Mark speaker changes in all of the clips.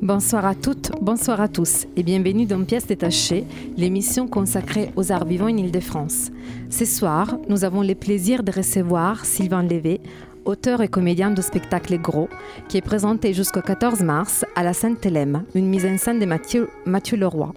Speaker 1: Bonsoir à toutes, bonsoir à tous et bienvenue dans Pièces détachées, l'émission consacrée aux arts vivants en Ile-de-France. Ce soir, nous avons le plaisir de recevoir Sylvain Lévé, auteur et comédien de spectacle Gros, qui est présenté jusqu'au 14 mars à la Sainte-Hélène, une mise en scène de Mathieu, Mathieu Leroy.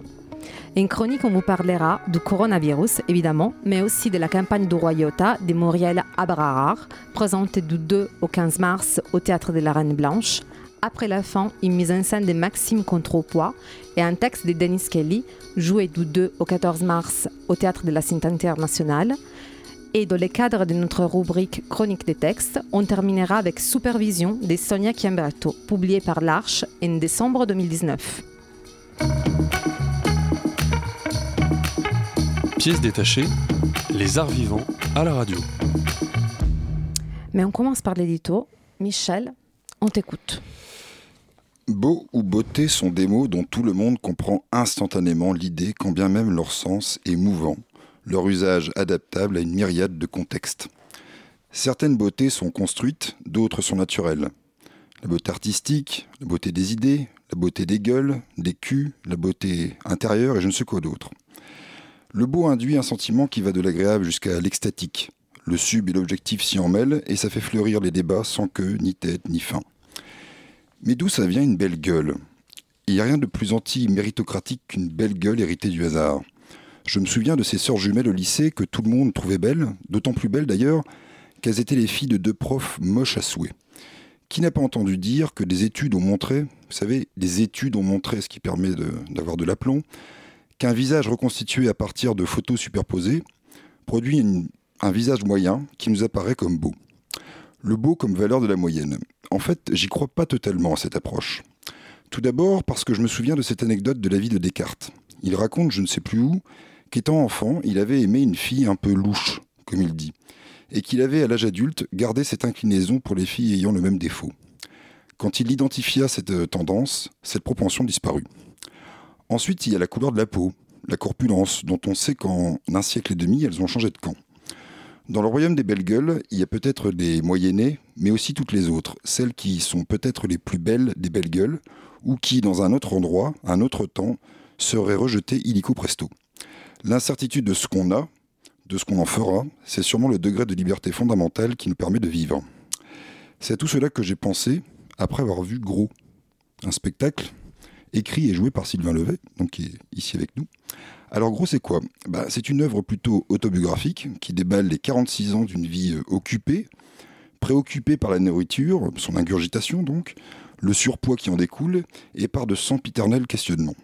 Speaker 1: Une chronique, on vous parlera du coronavirus, évidemment, mais aussi de la campagne du Royauta de Muriel Abrarar, présentée du 2 au 15 mars au Théâtre de la Reine Blanche. Après la fin, une mise en scène de Maxime Contrepoids et un texte de Dennis Kelly, joué du 2 au 14 mars au Théâtre de la Cité internationale. Et dans le cadre de notre rubrique Chronique des textes, on terminera avec Supervision de Sonia Chiamberto, publié par l'Arche en décembre 2019.
Speaker 2: Pièce détachée, les arts vivants à la radio.
Speaker 1: Mais on commence par l'édito. Michel, on t'écoute.
Speaker 3: Beau ou beauté sont des mots dont tout le monde comprend instantanément l'idée, quand bien même leur sens est mouvant, leur usage adaptable à une myriade de contextes. Certaines beautés sont construites, d'autres sont naturelles. La beauté artistique, la beauté des idées, la beauté des gueules, des culs, la beauté intérieure et je ne sais quoi d'autre. Le beau induit un sentiment qui va de l'agréable jusqu'à l'extatique. Le sub et l'objectif s'y emmêlent et ça fait fleurir les débats sans queue, ni tête, ni fin. Mais d'où ça vient une belle gueule? Il n'y a rien de plus anti-méritocratique qu'une belle gueule héritée du hasard. Je me souviens de ces sœurs jumelles au lycée que tout le monde trouvait belles, d'autant plus belles d'ailleurs qu'elles étaient les filles de deux profs moches à souhait. Qui n'a pas entendu dire que des études ont montré, vous savez, des études ont montré, ce qui permet d'avoir de, l'aplomb, qu'un visage reconstitué à partir de photos superposées produit un visage moyen qui nous apparaît comme beau? Le beau comme valeur de la moyenne. En fait, j'y crois pas totalement à cette approche. Tout d'abord parce que je me souviens de cette anecdote de la vie de Descartes. Il raconte, je ne sais plus où, qu'étant enfant, il avait aimé une fille un peu louche, comme il dit, et qu'il avait à l'âge adulte gardé cette inclinaison pour les filles ayant le même défaut. Quand il identifia cette euh, tendance, cette propension disparut. Ensuite, il y a la couleur de la peau, la corpulence, dont on sait qu'en un siècle et demi, elles ont changé de camp. Dans le royaume des belles gueules, il y a peut-être des moyennées, mais aussi toutes les autres, celles qui sont peut-être les plus belles des belles gueules, ou qui, dans un autre endroit, un autre temps, seraient rejetées illico presto. L'incertitude de ce qu'on a, de ce qu'on en fera, c'est sûrement le degré de liberté fondamentale qui nous permet de vivre. C'est à tout cela que j'ai pensé après avoir vu Gros, un spectacle écrit et joué par Sylvain Levet, donc qui est ici avec nous. Alors Gros, c'est quoi? Bah, C'est une œuvre plutôt autobiographique qui déballe les 46 ans d'une vie euh, occupée, préoccupée par la nourriture, son ingurgitation donc, le surpoids qui en découle, et par de sempiternels questionnements.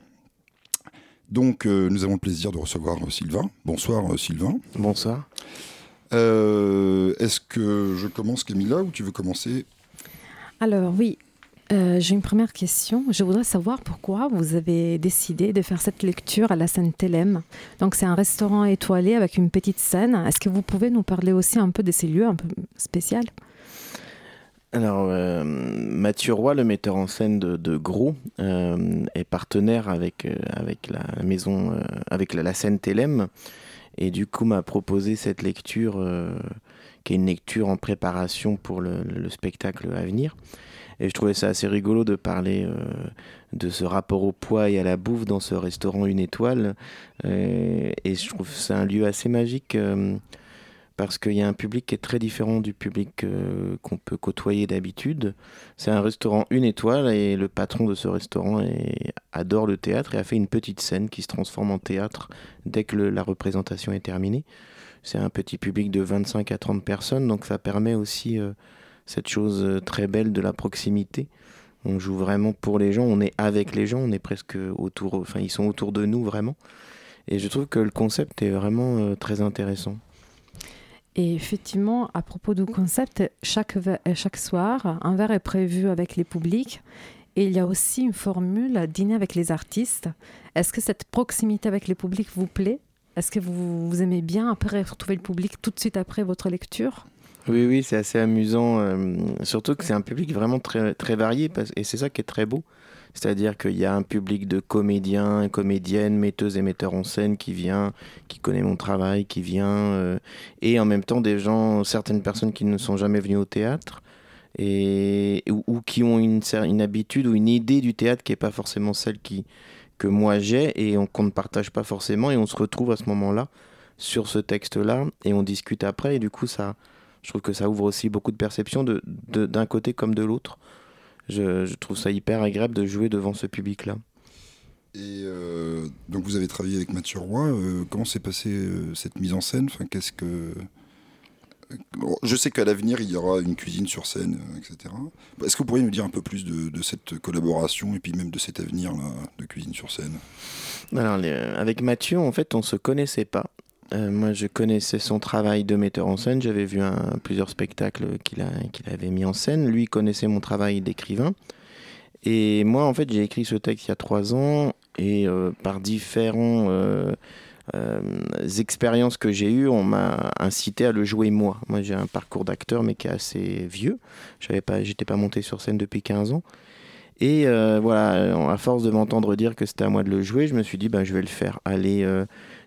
Speaker 3: Donc euh, nous avons le plaisir de recevoir euh, Sylvain. Bonsoir euh, Sylvain.
Speaker 4: Bonsoir.
Speaker 3: Euh, Est-ce que je commence Camilla ou tu veux commencer?
Speaker 1: Alors oui, euh, j'ai une première question. Je voudrais savoir pourquoi vous avez décidé de faire cette lecture à la Sainte-Hélène. Donc c'est un restaurant étoilé avec une petite scène. Est-ce que vous pouvez nous parler aussi un peu de ces lieux un peu spéciaux?
Speaker 4: Alors, euh, Mathieu Roy, le metteur en scène de, Gros, euh, est partenaire avec, avec la maison, avec la, scène et du coup m'a proposé cette lecture, qui est une lecture en préparation pour le spectacle à venir. Et je trouvais ça assez rigolo de parler euh, de ce rapport au poids et à la bouffe dans ce restaurant une étoile. Euh, et je trouve que c'est un lieu assez magique. euh, parce qu'il y a un public qui est très différent du public qu'on peut côtoyer d'habitude. C'est un restaurant une étoile et le patron de ce restaurant est- adore le théâtre et a fait une petite scène qui se transforme en théâtre dès que la représentation est terminée. C'est un petit public de 25 à 30 personnes, donc ça permet aussi cette chose euh, très belle de la proximité. On joue vraiment pour les gens, on est avec les gens, on est presque autour, enfin ils sont autour de nous vraiment. Et je trouve que le concept est vraiment euh, très intéressant.
Speaker 1: Et effectivement, à propos du concept, chaque, euh, chaque soir, un verre est prévu avec les publics. Et il y a aussi une formule dîner avec les artistes. Est-ce que cette proximité avec les publics vous plaît? Est-ce que vous, vous, aimez bien après retrouver le public tout de suite après votre lecture?
Speaker 4: Oui, oui, c'est assez amusant. Euh, surtout que c'est un public vraiment très, très varié et c'est ça qui est très beau. C'est-à-dire qu'il y a un public de comédiens, comédiennes, metteuses et metteurs en scène qui vient, qui connaît mon travail, qui vient, euh, et en même temps des gens, certaines personnes qui ne sont jamais venues au théâtre, et, ou, qui ont une, habitude ou une idée du théâtre qui n'est pas forcément celle qui, que moi j'ai et qu'on ne partage pas forcément, et on se retrouve à ce moment-là sur ce texte-là, et on discute après, et du coup, ça, je trouve que ça ouvre aussi beaucoup de perceptions d'un de, d'un côté comme de l'autre je, trouve ça hyper agréable de jouer devant ce public-là.
Speaker 3: Et euh, donc vous avez travaillé avec Mathieu Roy. Euh, comment s'est passée euh, cette mise en scène? Enfin, qu'est-ce que je sais qu'à l'avenir il y aura une cuisine sur scène, etc. Est-ce que vous pourriez nous dire un peu plus de, cette collaboration et puis même de cet avenir là, de cuisine sur scène?
Speaker 4: Alors avec Mathieu, en fait, on se connaissait pas. Euh, moi, je connaissais son travail de metteur en scène. J'avais vu plusieurs spectacles qu'il avait mis en scène. Lui connaissait mon travail d'écrivain. Et moi, en fait, j'ai écrit ce texte il y a trois ans. Et euh, par différents euh, expériences que j'ai eues, on m'a incité à le jouer moi. Moi, j'ai un parcours d'acteur, mais qui est assez vieux. Je n'étais pas, pas monté sur scène depuis 15 ans. Et voilà, à force de m'entendre dire que c'était à moi de le jouer, je me suis dit, ben, je vais le faire. Allez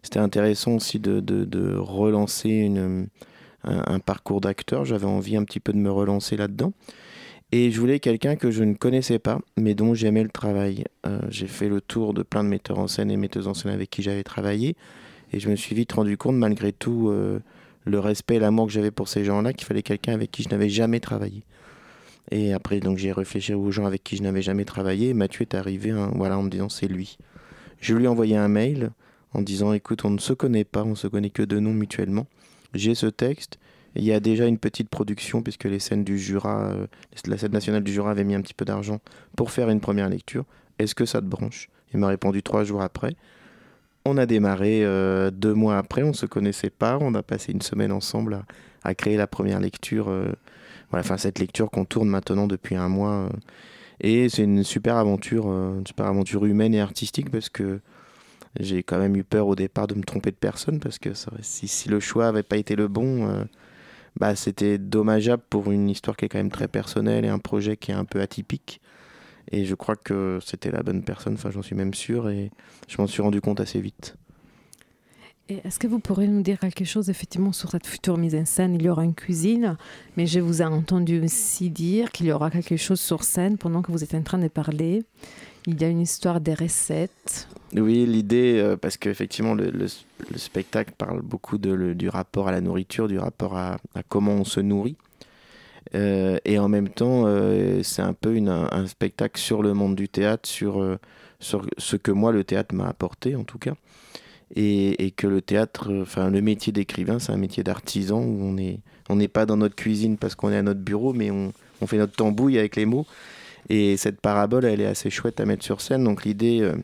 Speaker 4: c'était intéressant aussi de, relancer une, un, parcours d'acteur. J'avais envie un petit peu de me relancer là-dedans. Et je voulais quelqu'un que je ne connaissais pas, mais dont j'aimais le travail. Euh, j'ai fait le tour de plein de metteurs en scène et metteuses en scène avec qui j'avais travaillé. Et je me suis vite rendu compte, malgré tout, euh, le respect et l'amour que j'avais pour ces gens-là, qu'il fallait quelqu'un avec qui je n'avais jamais travaillé. Et après, donc, j'ai réfléchi aux gens avec qui je n'avais jamais travaillé. Mathieu est arrivé hein, voilà, en me disant c'est lui. Je lui ai envoyé un mail en disant écoute, on ne se connaît pas, on se connaît que de nom mutuellement. J'ai ce texte. Il y a déjà une petite production puisque les scènes du Jura, euh, la scène nationale du Jura avait mis un petit peu d'argent pour faire une première lecture. Est-ce que ça te branche? Il m'a répondu trois jours après. On a démarré euh, deux mois après, on ne se connaissait pas, on a passé une semaine ensemble à, créer la première lecture. Euh, voilà, enfin cette lecture qu'on tourne maintenant depuis un mois. et c'est une super aventure, une super aventure humaine et artistique parce que j'ai quand même eu peur au départ de me tromper de personne parce que si, si, le choix n'avait pas été le bon, euh, bah, c'était dommageable pour une histoire qui est quand même très personnelle et un projet qui est un peu atypique. Et je crois que c'était la bonne personne, enfin j'en suis même sûr et je m'en suis rendu compte assez vite.
Speaker 1: Est-ce que vous pourriez nous dire quelque chose effectivement sur cette future mise en scène? Il y aura une cuisine, mais je vous ai entendu aussi dire qu'il y aura quelque chose sur scène pendant que vous êtes en train de parler. Il y a une histoire des recettes.
Speaker 4: Oui, l'idée, euh, parce qu'effectivement, le, le, spectacle parle beaucoup du rapport à la nourriture, du rapport à, comment on se nourrit. Euh, et en même temps, euh, c'est un peu un spectacle sur le monde du théâtre, sur, ce que moi, le théâtre m'a apporté, en tout cas. Et, que le théâtre, enfin, le métier d'écrivain, c'est un métier d'artisan où on n'est pas dans notre cuisine parce qu'on est à notre bureau, mais on fait notre tambouille avec les mots. Et cette parabole, elle est assez chouette à mettre sur scène. Donc l'idée, euh,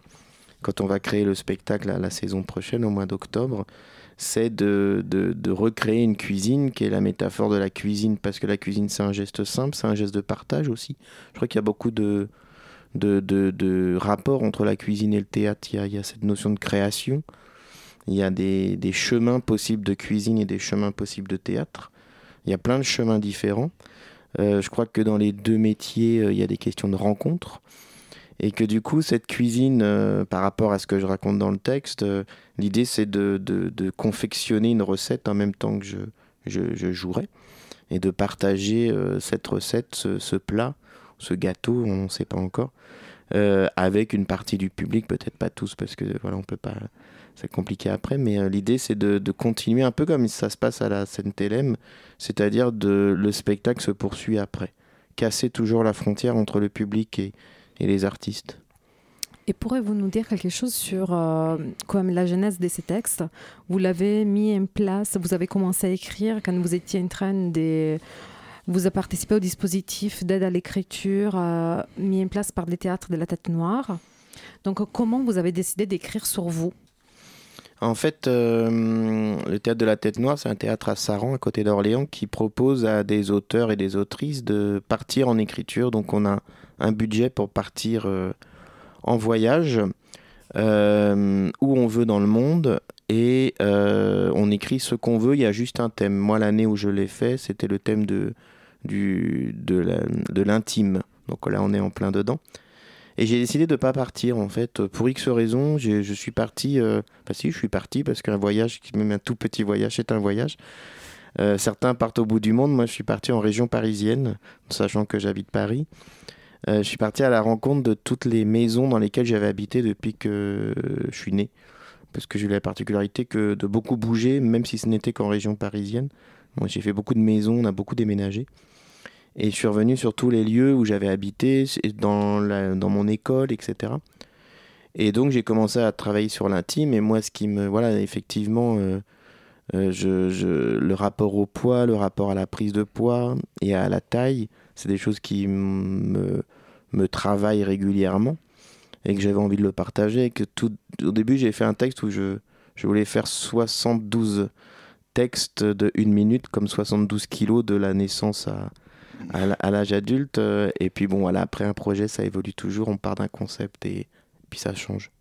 Speaker 4: quand on va créer le spectacle à la saison prochaine, au mois d'octobre, c'est de, de, recréer une cuisine qui est la métaphore de la cuisine, parce que la cuisine, c'est un geste simple, c'est un geste de partage aussi. Je crois qu'il y a beaucoup de, de, de, rapports entre la cuisine et le théâtre. Il y a, il y a cette notion de création. Il y a des, des, chemins possibles de cuisine et des chemins possibles de théâtre. Il y a plein de chemins différents. Euh, je crois que dans les deux métiers, euh, il y a des questions de rencontre. Et que du coup, cette cuisine, euh, par rapport à ce que je raconte dans le texte, l'idée c'est de, de, confectionner une recette en même temps que je, je, jouerai. Et de partager cette recette, ce, ce, plat, ce gâteau, on ne sait pas encore, avec une partie du public, peut-être pas tous, parce que voilà, on peut pas c'est compliqué après, mais euh, l'idée c'est de, continuer un peu comme ça se passe à la scène Télém, c'est-à-dire de le spectacle se poursuit après, casser toujours la frontière entre le public et, les artistes.
Speaker 1: Et pourrez-vous nous dire quelque chose sur euh, la genèse de ces textes? Vous l'avez mis en place, vous avez commencé à écrire quand vous étiez en train de... Vous avez participé au dispositif d'aide à l'écriture euh, mis en place par les théâtres de la Tête Noire. Donc comment vous avez décidé d'écrire sur vous?
Speaker 4: En fait, euh, le théâtre de la Tête Noire, c'est un théâtre à Saran, à côté d'Orléans, qui propose à des auteurs et des autrices de partir en écriture. Donc, on a un budget pour partir euh, en voyage euh, où on veut dans le monde. Et on écrit ce qu'on veut, il y a juste un thème. Moi, l'année où je l'ai fait, c'était le thème de, de l'intime. Donc là, on est en plein dedans. Et j'ai décidé de ne pas partir, en fait. Pour X raisons, je suis parti. Euh, enfin, si, je suis parti parce qu'un voyage, même un tout petit voyage, c'est un voyage. Euh, certains partent au bout du monde. Moi, je suis parti en région parisienne, sachant que j'habite Paris. Euh, je suis parti à la rencontre de toutes les maisons dans lesquelles j'avais habité depuis que je suis né. Parce que j'ai eu la particularité que de beaucoup bouger, même si ce n'était qu'en région parisienne. Moi, j'ai fait beaucoup de maisons, on a beaucoup déménagé. Et je suis revenu sur tous les lieux où j'avais habité, dans, dans mon école, etc. Et donc, j'ai commencé à travailler sur l'intime. Et moi, ce qui me. Voilà, effectivement. Euh, euh, je, le rapport au poids, le rapport à la prise de poids et à la taille, c'est des choses qui me, me travaillent régulièrement et que j'avais envie de le partager. que tout, au début, j'ai fait un texte où je, je voulais faire 72 textes de une minute, comme 72 kilos de la naissance à, à, l'âge adulte. Et puis bon, après un projet, ça évolue toujours, on part d'un concept et puis ça change.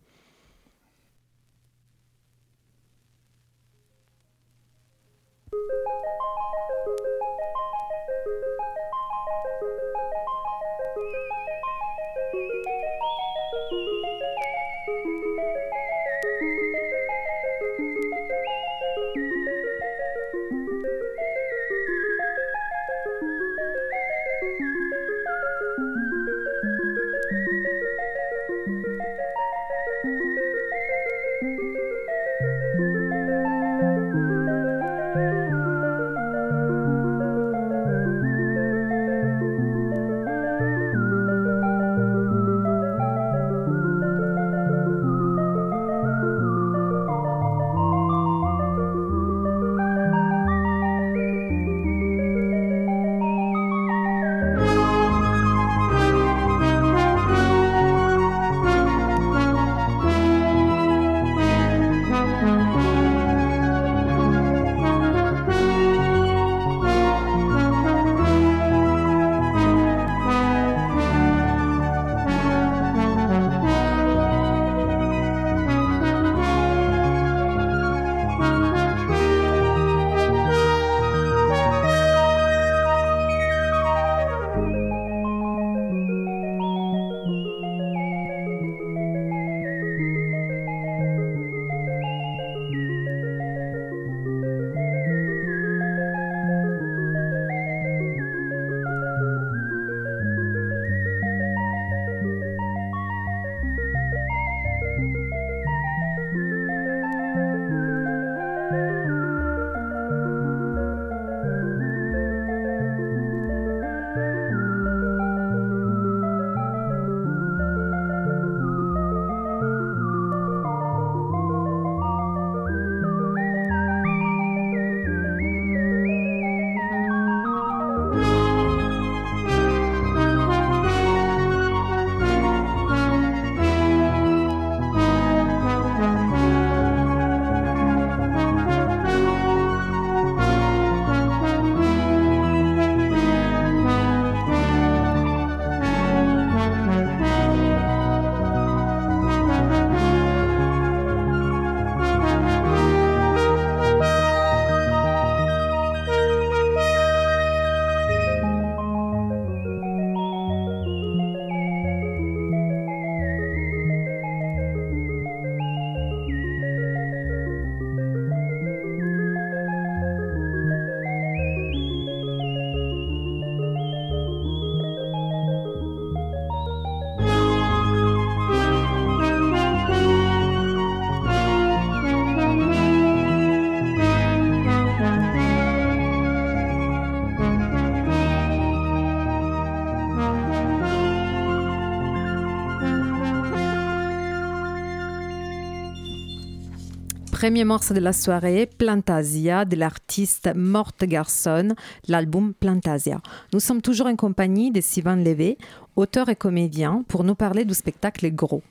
Speaker 1: Premier morceau de la soirée, Plantasia, de l'artiste Morte Garçon, l'album Plantasia. Nous sommes toujours en compagnie de Sylvain Lévé, auteur et comédien, pour nous parler du spectacle Gros.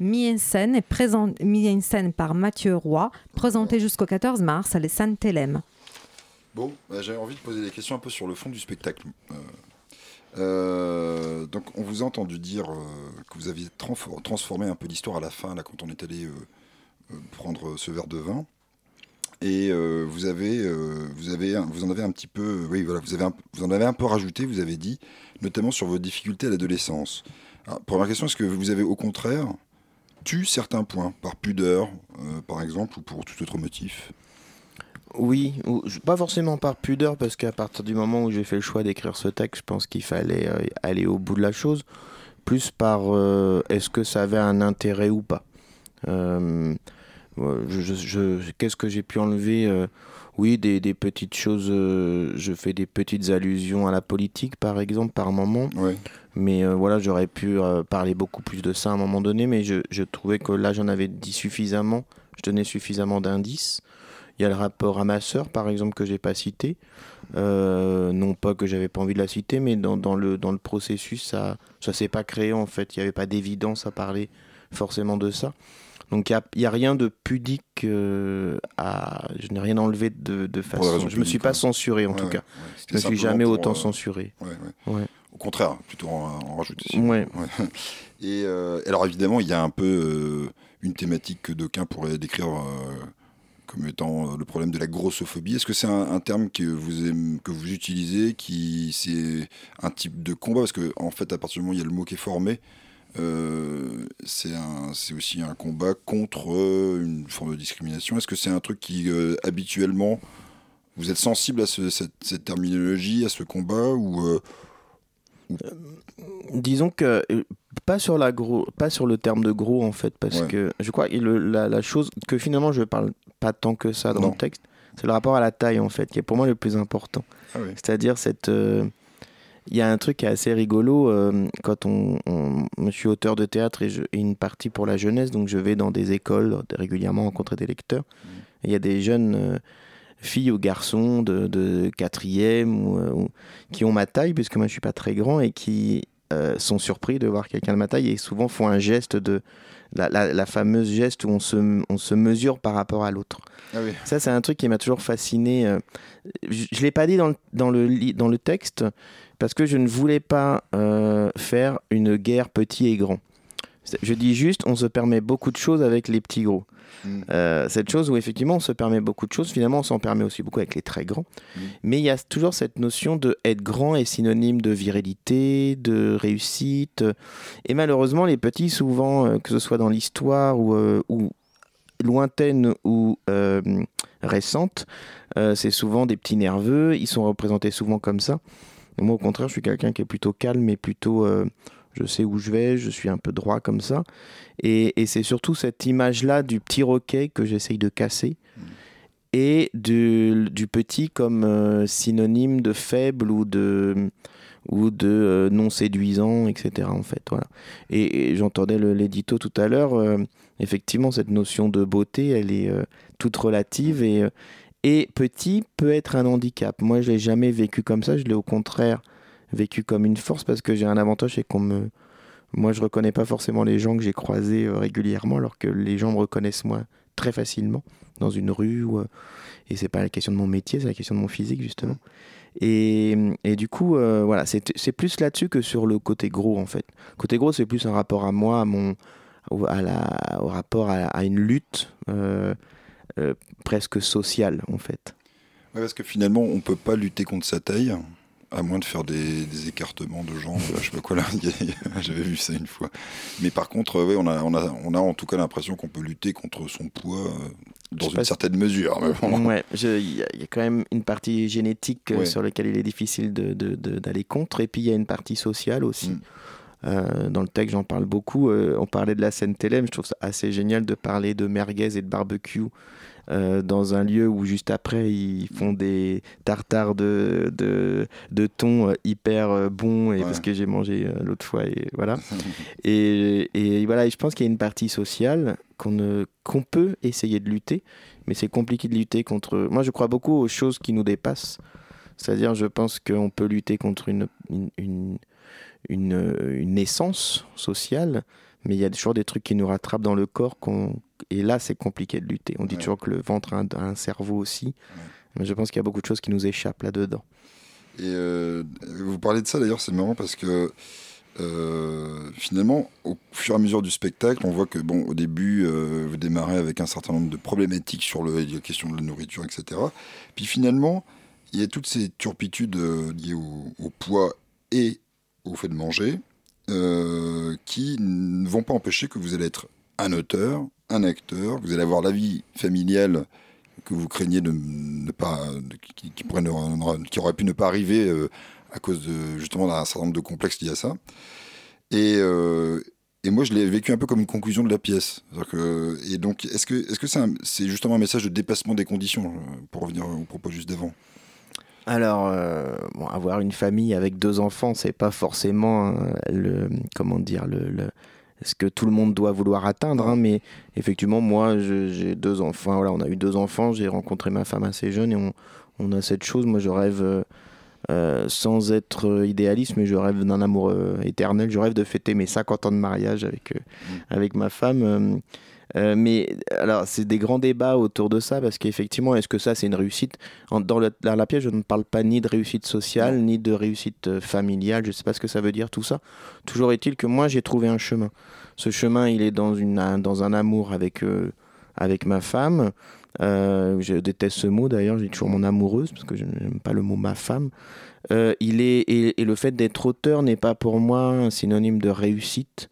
Speaker 1: Mis en scène, en scène par Mathieu Roy, présenté jusqu'au 14 mars à la Saint-Hélène.
Speaker 3: Bon, bah, j'avais envie de poser des questions un peu sur le fond du spectacle. Euh, euh, donc, on vous a entendu dire euh, que vous aviez transformé un peu l'histoire à la fin, là, quand on est allé prendre ce verre de vin. Et vous avez, vous avez, vous en avez un petit peu, oui voilà, vous avez, vous en avez un peu rajouté. Vous avez dit, notamment sur vos difficultés à l'adolescence. Première question, est-ce que vous avez au contraire tu certains points, par pudeur, par exemple, ou pour tout autre motif?
Speaker 4: Oui, pas forcément par pudeur, parce qu'à partir du moment où j'ai fait le choix d'écrire ce texte, je pense qu'il fallait euh, aller au bout de la chose, plus par euh, est-ce que ça avait un intérêt ou pas. Euh, qu'est-ce que j'ai pu enlever Oui, des, petites choses, je fais des petites allusions à la politique, par exemple, par moment. Mais voilà, j'aurais pu parler beaucoup plus de ça à un moment donné, mais je, je trouvais que là, j'en avais dit suffisamment, je donnais suffisamment d'indices. Il y a le rapport à ma sœur, par exemple, que j'ai pas cité. Euh, non pas que j'avais pas envie de la citer, mais dans, dans, le, dans le processus, ça ça s'est pas créé en fait. Il n'y avait pas d'évidence à parler forcément de ça. Donc il n'y a, a, rien de pudique euh, à. Je n'ai rien enlevé de, de façon. Je ne me suis pas censuré en tout cas. Je ne me suis jamais autant euh, censuré.
Speaker 3: Au contraire, plutôt en, en rajouter. Et alors évidemment, il y a un peu une thématique que d'aucuns pourraient décrire comme étant euh, le problème de la grossophobie. Est-ce que c'est un, terme que vous, que vous utilisez, qui c'est un type de combat? Parce que en fait, à partir du moment où il y a le mot qui est formé, euh, c'est aussi un combat contre euh, une forme de discrimination. Est-ce que c'est un truc qui, habituellement, vous êtes sensible à cette, terminologie, à ce combat ou,
Speaker 4: Disons que pas sur la gros, pas sur le terme de gros en fait, parce que je crois que la, la, chose que finalement je parle pas tant que ça dans le texte. C'est le rapport à la taille, en fait, qui est pour moi le plus important. Ah C'est-à-dire cette. Euh, il y a un truc qui est assez rigolo euh, quand on, Je suis auteur de théâtre et, je, une partie pour la jeunesse, donc je vais dans des écoles régulièrement rencontrer des lecteurs. Mmh. Il y a des jeunes euh, filles ou garçons de, de quatrième ou, qui ont ma taille, puisque moi je suis pas très grand, et qui sont surpris de voir quelqu'un de ma taille et souvent font un geste de la, fameuse geste où on se, on se mesure par rapport à l'autre. Ah Ça, c'est un truc qui m'a toujours fasciné. Euh, je ne l'ai pas dit dans le, dans, le, dans le texte parce que je ne voulais pas euh, faire une guerre petit et grand. Je dis juste, on se permet beaucoup de choses avec les petits gros. Mm. Euh, cette chose où effectivement on se permet beaucoup de choses, finalement on s'en permet aussi beaucoup avec les très grands. Mm. Mais il y a toujours cette notion de être grand est synonyme de virilité, de réussite. Et malheureusement les petits souvent, euh, que ce soit dans l'histoire ou, euh, ou lointaine ou récente, c'est souvent des petits nerveux, ils sont représentés souvent comme ça. Moi au contraire je suis quelqu'un qui est plutôt calme et plutôt je sais où je vais, je suis un peu droit comme ça. Et, c'est surtout cette image-là du petit roquet que j'essaye de casser. Mm. Et du, du, petit comme euh, synonyme de faible ou de, ou de euh, non séduisant, etc. En fait, voilà. Et, j'entendais l'édito tout à l'heure. Euh, effectivement, cette notion de beauté, elle est toute relative et, et petit peut être un handicap. Moi, je l'ai jamais vécu comme ça. Je l'ai au contraire vécu comme une force parce que j'ai un avantage, c'est qu'on me. Moi, je reconnais pas forcément les gens que j'ai croisés euh, régulièrement, alors que les gens me reconnaissent moi très facilement dans une rue. Ou, euh, et c'est pas la question de mon métier, c'est la question de mon physique justement. Et, et du coup, euh, voilà, c'est plus là-dessus que sur le côté gros en fait. Côté gros, c'est plus un rapport à moi, à mon, au rapport à, une lutte presque sociale en fait.
Speaker 3: Ouais, parce que finalement, on peut pas lutter contre sa taille à moins de faire des, écartements de jambes, je sais pas quoi là, j'avais vu ça une fois. Mais par contre, ouais, on, a, on, a, on a en tout cas l'impression qu'on peut lutter contre son poids euh, dans une certaine mesure.
Speaker 4: Ouais, il y, a quand même une partie génétique euh, sur laquelle il est difficile d'aller de, de, contre, et puis il y a une partie sociale aussi. Mm. Euh, dans le texte, j'en parle beaucoup. on parlait de la scène Télém, je trouve ça assez génial de parler de merguez et de barbecue euh, dans un lieu où juste après ils font des tartares de, de, de thon euh, hyper euh, bons et parce que j'ai mangé l'autre fois et voilà. Et, et, voilà je pense qu'il y a une partie sociale qu'on qu'on peut essayer de lutter mais c'est compliqué de lutter contre moi je crois beaucoup aux choses qui nous dépassent. C'est-à-dire je pense qu'on peut lutter contre une, une, une, une, une essence sociale mais il y a toujours des trucs qui nous rattrapent dans le corps et là, c'est compliqué de lutter. On dit toujours que le ventre a un, cerveau aussi. Mais je pense qu'il y a beaucoup de choses qui nous échappent là-dedans.
Speaker 3: Et euh, vous parlez de ça d'ailleurs, c'est marrant parce que euh, finalement, au fur et à mesure du spectacle, on voit que, bon, au début, euh, vous démarrez avec un certain nombre de problématiques sur le, la question de la nourriture, etc. Puis finalement, il y a toutes ces turpitudes liées au, poids et au fait de manger qui ne vont pas empêcher que vous allez être un auteur, un acteur, vous allez avoir la vie familiale que vous craignez de ne pas, qui, qui, qui, aurait pu ne pas arriver à cause de, justement d'un certain nombre de complexes liés à ça. Et, euh, et moi, je l'ai vécu un peu comme une conclusion de la pièce. Et donc, est-ce que c'est -ce c'est justement un message de dépassement des conditions, euh, pour revenir au propos juste d'avant?
Speaker 4: Alors, euh, bon, avoir une famille avec deux enfants, c'est pas forcément le, comment dire, le, ce que tout le monde doit vouloir atteindre. Hein, mais effectivement, moi, j'ai deux enfants. Voilà, on a eu deux enfants. J'ai rencontré ma femme assez jeune et on, on a cette chose. Moi, je rêve euh, sans être idéaliste, mais je rêve d'un amour euh, éternel. Je rêve de fêter mes 50 ans de mariage avec, euh, mm. avec ma femme. Mais alors, c'est des grands débats autour de ça parce qu'effectivement, est-ce que ça c'est une réussite? Dans, la pièce, je ne parle pas ni de réussite sociale ni de réussite familiale. Je ne sais pas ce que ça veut dire tout ça. Toujours est-il que moi j'ai trouvé un chemin. Ce chemin, il est dans, une, dans un amour avec, avec ma femme. Euh, je déteste ce mot d'ailleurs, j'ai toujours mon amoureuse parce que je n'aime pas le mot ma femme. Euh, il est, et, le fait d'être auteur n'est pas pour moi un synonyme de réussite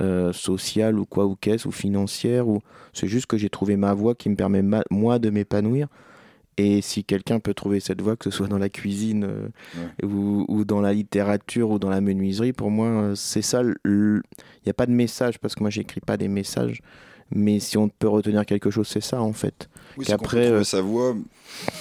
Speaker 4: euh, sociale ou quoi ou qu'est-ce ou financière. Ou... C'est juste que j'ai trouvé ma voie qui me permet moi de m'épanouir. Et si quelqu'un peut trouver cette voie, que ce soit dans la cuisine ou, ou, dans la littérature ou dans la menuiserie, pour moi, c'est ça. Il n'y a pas de message parce que moi, j'écris pas des messages. Mais si on peut retenir quelque chose, c'est ça en fait.
Speaker 3: Oui, qu'après euh, sa voix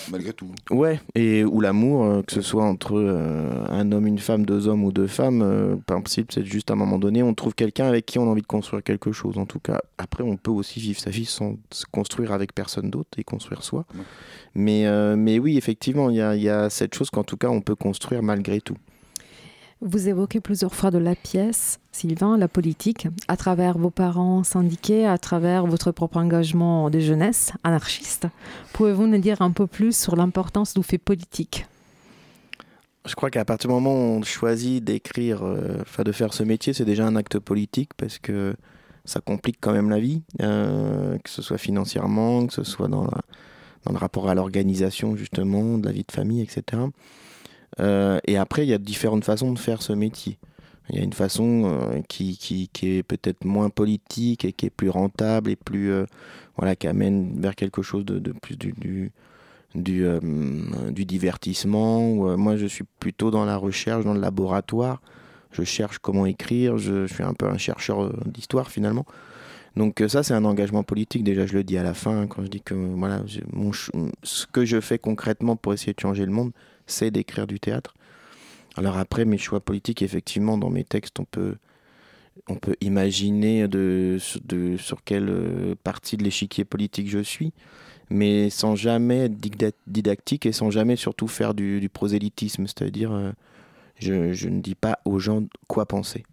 Speaker 3: malgré tout.
Speaker 4: Ouais, et ou l'amour, euh, que ce soit entre euh, un homme, une femme, deux hommes ou deux femmes, par principe, c'est juste à un moment donné, on trouve quelqu'un avec qui on a envie de construire quelque chose. En tout cas, après, on peut aussi vivre sa vie sans se construire avec personne d'autre et construire soi. Mais, mais oui, effectivement, il y a, y a cette chose qu'en tout cas, on peut construire malgré tout.
Speaker 1: Vous évoquez plusieurs fois de la pièce, Sylvain, la politique, à travers vos parents syndiqués, à travers votre propre engagement de jeunesse anarchiste. Pouvez-vous nous dire un peu plus sur l'importance du fait politique?
Speaker 4: Je crois qu'à partir du moment où on choisit d'écrire, euh, enfin de faire ce métier, c'est déjà un acte politique parce que ça complique quand même la vie, euh, que ce soit financièrement, que ce soit dans, dans le rapport à l'organisation justement de la vie de famille, etc. Euh, et après, il y a différentes façons de faire ce métier. Il y a une façon euh, qui, qui, qui, est peut-être moins politique et qui est plus rentable et plus euh, voilà qui amène vers quelque chose de, de plus du, du, du, divertissement. moi, je suis plutôt dans la recherche, dans le laboratoire. Je cherche comment écrire. Je, suis un peu un chercheur d'histoire finalement. Donc ça, c'est un engagement politique. Déjà, je le dis à la fin quand je dis que voilà, ce que je fais concrètement pour essayer de changer le monde, d'écrire du théâtre. Alors après, mes choix politiques, effectivement, dans mes textes, on peut, on peut imaginer de, de sur quelle euh, partie de l'échiquier politique je suis, mais sans jamais être didactique et sans jamais surtout faire du, prosélytisme, c'est-à-dire euh, je, je ne dis pas aux gens quoi penser.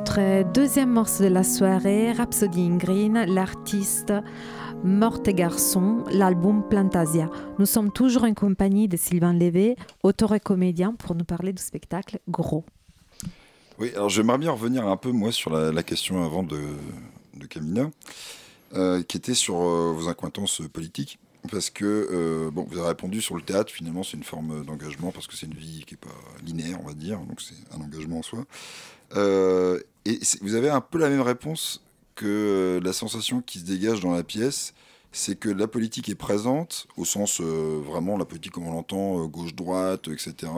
Speaker 1: Notre deuxième morceau de la soirée, Rhapsody in Green, l'artiste Morte et Garçon, l'album Plantasia. Nous sommes toujours en compagnie de Sylvain Lévé, auteur et comédien, pour nous parler du spectacle Gros.
Speaker 3: Oui, alors j'aimerais bien revenir un peu, moi, sur la, question avant de, Camina, euh, qui était sur euh, vos incointances politiques. Parce que, euh, bon, vous avez répondu sur le théâtre, finalement, c'est une forme d'engagement, parce que c'est une vie qui n'est pas linéaire, on va dire, donc c'est un engagement en soi. Et vous avez un peu la même réponse que la sensation qui se dégage dans la pièce, c'est que la politique est présente, au sens vraiment la politique comme on l'entend, gauche-droite, etc.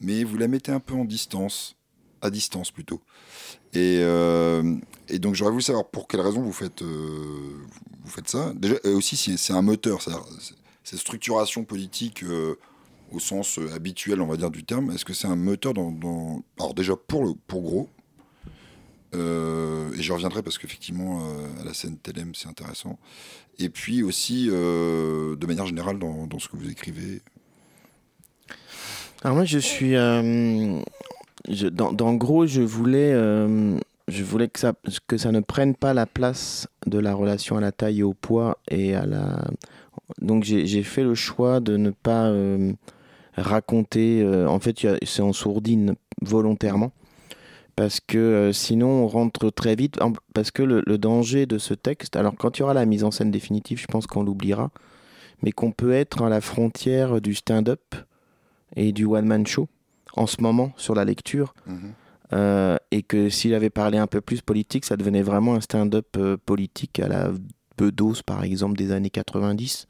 Speaker 3: Mais vous la mettez un peu en distance à distance plutôt. Et, euh, donc j'aurais voulu savoir pour quelle raison vous faites, euh, vous faites ça. Déjà, aussi, c'est un moteur, cette structuration politique euh, au sens habituel, on va dire, du terme. Est-ce que c'est un moteur dans, Alors déjà pour, le, pour gros, et je reviendrai parce qu'effectivement, à la scène TLM, c'est intéressant. Et puis aussi, de manière générale, dans, ce que vous écrivez.
Speaker 4: Alors moi, je suis dans, gros, je voulais, euh, je voulais que, ça, que ça ne prenne pas la place de la relation à la taille et au poids. Et à la... Donc j'ai fait le choix de ne pas euh, raconter. Euh, en fait, c'est en sourdine volontairement. Parce que sinon, on rentre très vite. Parce que le, le, danger de ce texte, alors quand il y aura la mise en scène définitive, je pense qu'on l'oubliera. Mais qu'on peut être à la frontière du stand-up et du one-man show en ce moment sur la lecture. Mhm. Euh, et que s'il avait parlé un peu plus politique, ça devenait vraiment un stand-up euh, politique à la Bedos, par exemple, des années 90.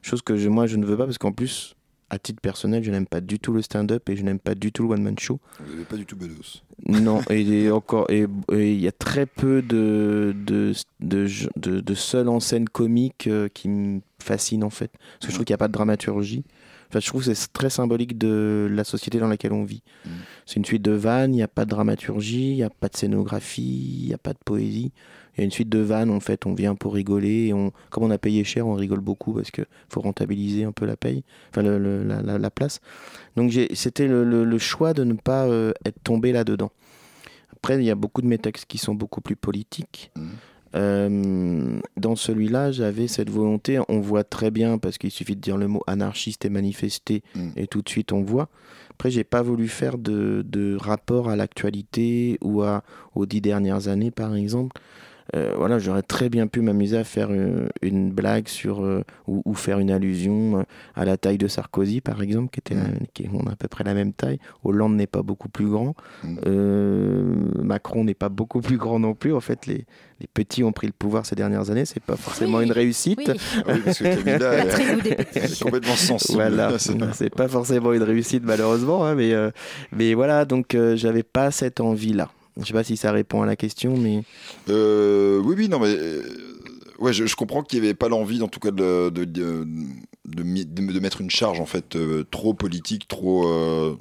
Speaker 4: Chose que je, moi, je ne veux pas, parce qu'en plus, à titre personnel, je n'aime pas du tout le stand-up et je n'aime pas du tout le one-man show.
Speaker 3: Vous n'avez pas du tout Bedos
Speaker 4: Non, et, encore, et il y a très peu de, de, de, de, seuls en scène comique euh, qui me fascinent, en fait. Parce que je trouve qu'il n'y a pas de dramaturgie. Enfin, je trouve que c'est très symbolique de la société dans laquelle on vit. Mm. C'est une suite de vannes, il n'y a pas de dramaturgie, il n'y a pas de scénographie, il n'y a pas de poésie. Il y a une suite de vannes, en fait, on vient pour rigoler. Et on, comme on a payé cher, on rigole beaucoup parce qu'il faut rentabiliser un peu la paye, enfin la, la, place. Donc c'était le, choix de ne pas euh, être tombé là-dedans. Après, il y a beaucoup de mes textes qui sont beaucoup plus politiques. Mm. Euh, dans celui-là, j'avais cette volonté, on voit très bien, parce qu'il suffit de dire le mot anarchiste et manifester, mm. et tout de suite on voit. Après, j'ai pas voulu faire de, de rapport à l'actualité ou à, aux dix dernières années, par exemple. Euh, voilà, j'aurais très bien pu m'amuser à faire euh, une, blague sur euh, ou, faire une allusion à la taille de Sarkozy, par exemple, qui était mm. qui, on a à peu près la même taille. Hollande n'est pas beaucoup plus grand, mm. Macron n'est pas beaucoup plus grand non plus. En fait, les, les petits ont pris le pouvoir ces dernières années, c'est pas forcément une réussite. Oui.
Speaker 3: Ah parce que Camilla est, complètement sensible.
Speaker 4: Voilà, c'est pas forcément une réussite malheureusement, hein, mais mais voilà, donc j'avais pas cette envie là. Je sais pas si ça répond à la question, mais.
Speaker 3: Euh, oui, oui, non, mais. Euh, ouais, je, comprends qu'il n'y avait pas l'envie, en tout cas, de, de, de, de, mettre une charge, en fait, euh, trop politique, trop.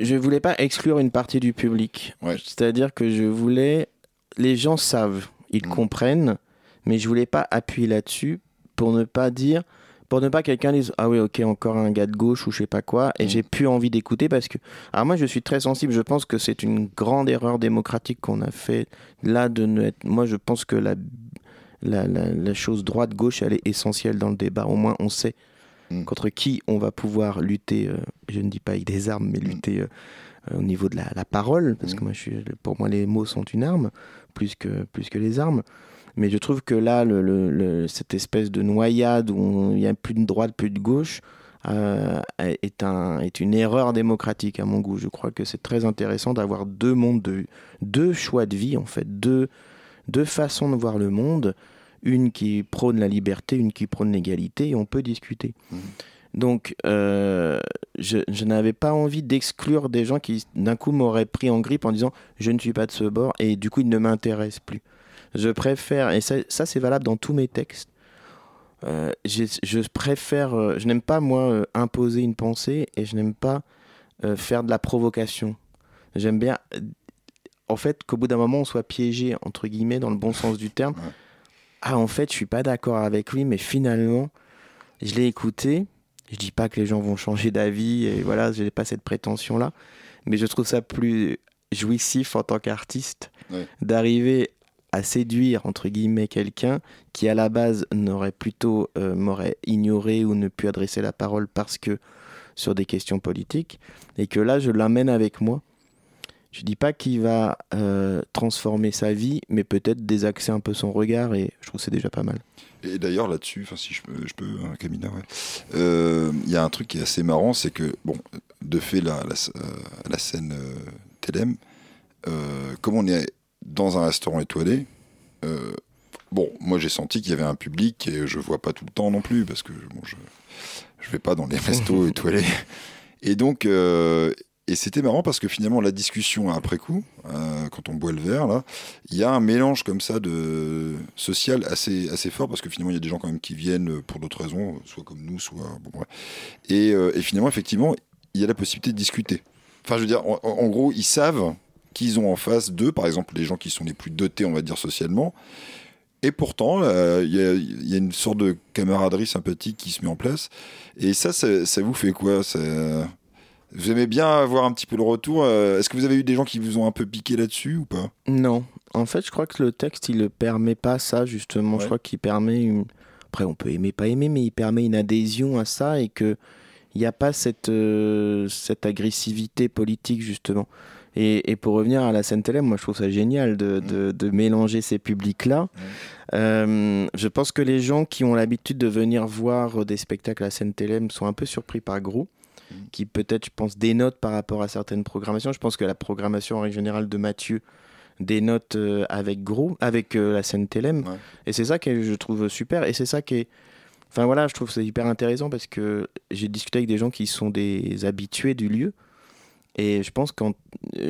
Speaker 4: Je voulais pas exclure une partie du public. C'est-à-dire que je voulais. Les gens savent, ils mm. comprennent, mais je voulais pas appuyer là-dessus pour ne pas dire pour ne pas quelqu'un dise ah oui ok encore un gars de gauche ou je sais pas quoi et mm. j'ai plus envie d'écouter parce que alors moi je suis très sensible je pense que c'est une grande erreur démocratique qu'on a fait là de ne être moi je pense que la la, la, chose droite gauche elle est essentielle dans le débat au moins on sait mm. contre qui on va pouvoir lutter euh, je ne dis pas avec des armes mais mm. lutter euh, au niveau de la, la parole parce que moi je suis, pour moi les mots sont une arme plus que plus que les armes mais je trouve que là, le, cette espèce de noyade où il n'y a plus de droite, plus de gauche, euh, est, un, est une erreur démocratique à mon goût. Je crois que c'est très intéressant d'avoir deux mondes, de, deux choix de vie, en fait, deux, deux façons de voir le monde, une qui prône la liberté, une qui prône l'égalité, et on peut discuter. Mmh. Donc, euh, je, je n'avais pas envie d'exclure des gens qui, d'un coup, m'auraient pris en grippe en disant je ne suis pas de ce bord, et du coup, ils ne m'intéressent plus. Je préfère, et ça, c'est valable dans tous mes textes, euh, je préfère, euh, je n'aime pas moi euh, imposer une pensée et je n'aime pas faire de la provocation. J'aime bien, en fait, qu'au bout d'un moment on soit piégé entre guillemets dans le bon sens du terme. Ah, en fait, je suis pas d'accord avec lui, mais finalement, je l'ai écouté. Je dis pas que les gens vont changer d'avis et voilà, je n'ai pas cette prétention là, mais je trouve ça plus jouissif en tant qu'artiste
Speaker 3: Ouais.
Speaker 4: d'arriver à séduire entre guillemets quelqu'un qui à la base n'aurait plutôt euh, m'aurait ignoré ou ne pu adresser la parole parce que sur des questions politiques et que là je l'amène avec moi. Je dis pas qu'il va euh, transformer sa vie, mais peut-être désaxer un peu son regard et je trouve c'est déjà pas mal.
Speaker 3: Et d'ailleurs là-dessus, enfin si je peux, hein, ouais. Euh, il y a un truc qui est assez marrant, c'est que bon, de fait la, scène euh, comme on est dans un restaurant étoilé, euh, bon, moi j'ai senti qu'il y avait un public et je vois pas tout le temps non plus parce que bon, je je vais pas dans les restos étoilés. Et donc euh, et c'était marrant parce que finalement la discussion après coup, euh, quand on boit le verre là, il y a un mélange comme ça de social assez assez fort parce que finalement il y a des gens quand même qui viennent pour d'autres raisons, soit comme nous, soit bon bref. Et, et finalement effectivement il y a la possibilité de discuter. Enfin je veux dire en, en gros ils savent qu'ils ont en face d'eux, par exemple les gens qui sont les plus dotés on va dire socialement. Et pourtant, euh, il y, a- il y a une sorte de camaraderie sympathique qui se met en place. Et ça, ça, ça vous fait quoi ça... Vous aimez bien avoir un petit peu le retour euh, Est-ce que vous avez eu des gens qui vous ont un peu piqué là-dessus ou pas?
Speaker 4: Non, en fait, je crois que le texte, il ne permet pas ça, justement.
Speaker 3: Ouais.
Speaker 4: Je crois qu'il permet une... Après, on peut aimer, pas aimer, mais il permet une adhésion à ça et que il n'y a pas cette, euh, cette agressivité politique, justement. Et, et pour revenir à la scène télé, moi, je trouve ça génial de, de, de mélanger ces publics-là. Euh, je pense que les gens qui ont l'habitude de venir voir des spectacles à la scène télé sont un peu surpris par Gros qui peut-être, je pense, dénote par rapport à certaines programmations. Je pense que la programmation en règle générale de Mathieu dénote euh, avec gros, avec euh, la scène Télém.
Speaker 3: Ouais.
Speaker 4: Et c'est ça que je trouve super. Et c'est ça qui est. Enfin voilà, je trouve c'est hyper intéressant parce que j'ai discuté avec des gens qui sont des habitués du lieu. Et je pense que